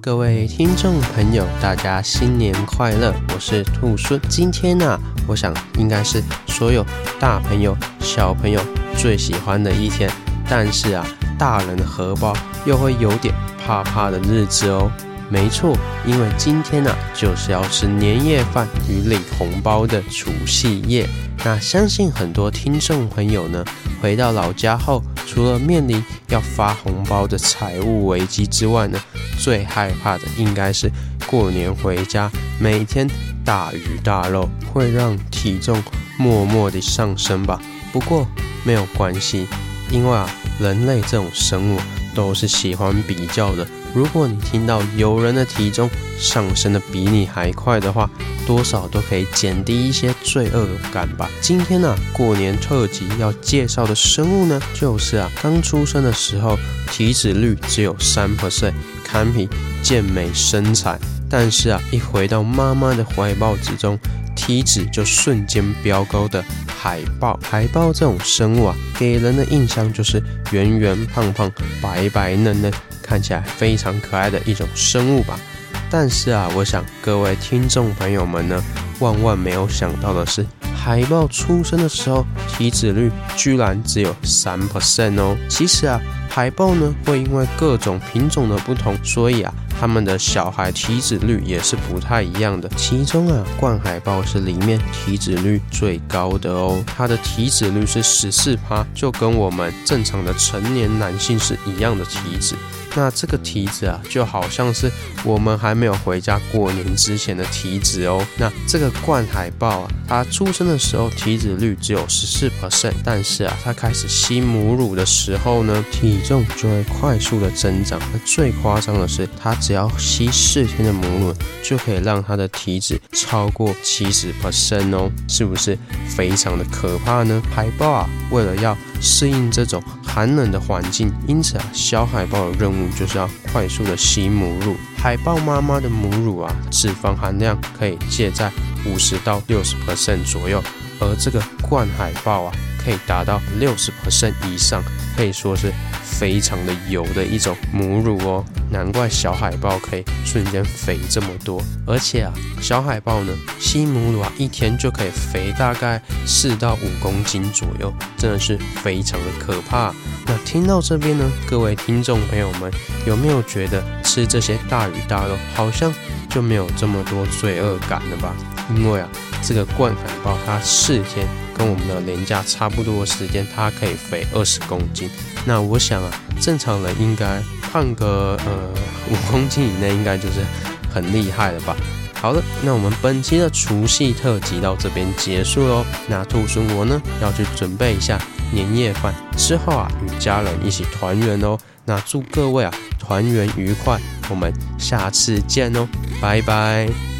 各位听众朋友，大家新年快乐！我是兔孙。今天呢、我想应该是所有大朋友、小朋友最喜欢的一天，但是啊，大人的荷包又会有点怕怕的日子哦。没错，因为今天呢、啊，就是要吃年夜饭与领红包的除夕夜。那相信很多听众朋友呢，回到老家后，除了面临要发红包的财务危机之外呢，最害怕的应该是过年回家，每天大鱼大肉，会让体重默默地上升吧。不过没有关系，因为啊，人类这种生物都是喜欢比较的。如果你听到有人的体重上升的比你还快的话，多少都可以减低一些罪恶感吧。今天呢、啊，过年特辑要介绍的生物呢，就是啊，刚出生的时候体脂率只有三 percent，堪比健美身材，但是啊，一回到妈妈的怀抱之中，体脂就瞬间飙高的海豹。海豹这种生物啊，给人的印象就是圆圆胖胖、白白嫩嫩。看起来非常可爱的一种生物吧，但是啊，我想各位听众朋友们呢，万万没有想到的是，海豹出生的时候体脂率居然只有三 percent 哦。其实啊，海豹呢会因为各种品种的不同，所以啊，它们的小孩体脂率也是不太一样的。其中啊，冠海豹是里面体脂率最高的哦，它的体脂率是十四趴，就跟我们正常的成年男性是一样的体脂。那这个体脂啊，就好像是我们还没有回家过年之前的体脂哦。那这个冠海豹啊，它出生的时候体脂率只有十四 percent，但是啊，它开始吸母乳的时候呢，体重就会快速的增长。那最夸张的是，它只要吸四天的母乳，就可以让它的体脂超过七十 percent 哦，是不是非常的可怕呢？海豹啊，为了要适应这种寒冷的环境，因此啊，小海豹的任务就是要快速的吸母乳。海豹妈妈的母乳啊，脂肪含量可以介在五十到六十 percent 左右，而这个冠海豹啊，可以达到六十 percent 以上，可以说是非常的油的一种母乳哦。难怪小海豹可以瞬间肥这么多，而且啊，小海豹呢吸母乳啊，一天就可以肥大概四到五公斤左右，真的是非常的可怕。那听到这边呢，各位听众朋友们，有没有觉得吃这些大鱼大肉好像就没有这么多罪恶感了吧？因为啊，这个冠海豹它四天跟我们的年假差不多的时间，它可以肥二十公斤。那我想啊，正常人应该。胖个呃五公斤以内，应该就是很厉害了吧？好了，那我们本期的除夕特辑到这边结束喽。那兔猻我呢要去准备一下年夜饭，之后啊与家人一起团圆哦。那祝各位啊团圆愉快，我们下次见哦，拜拜。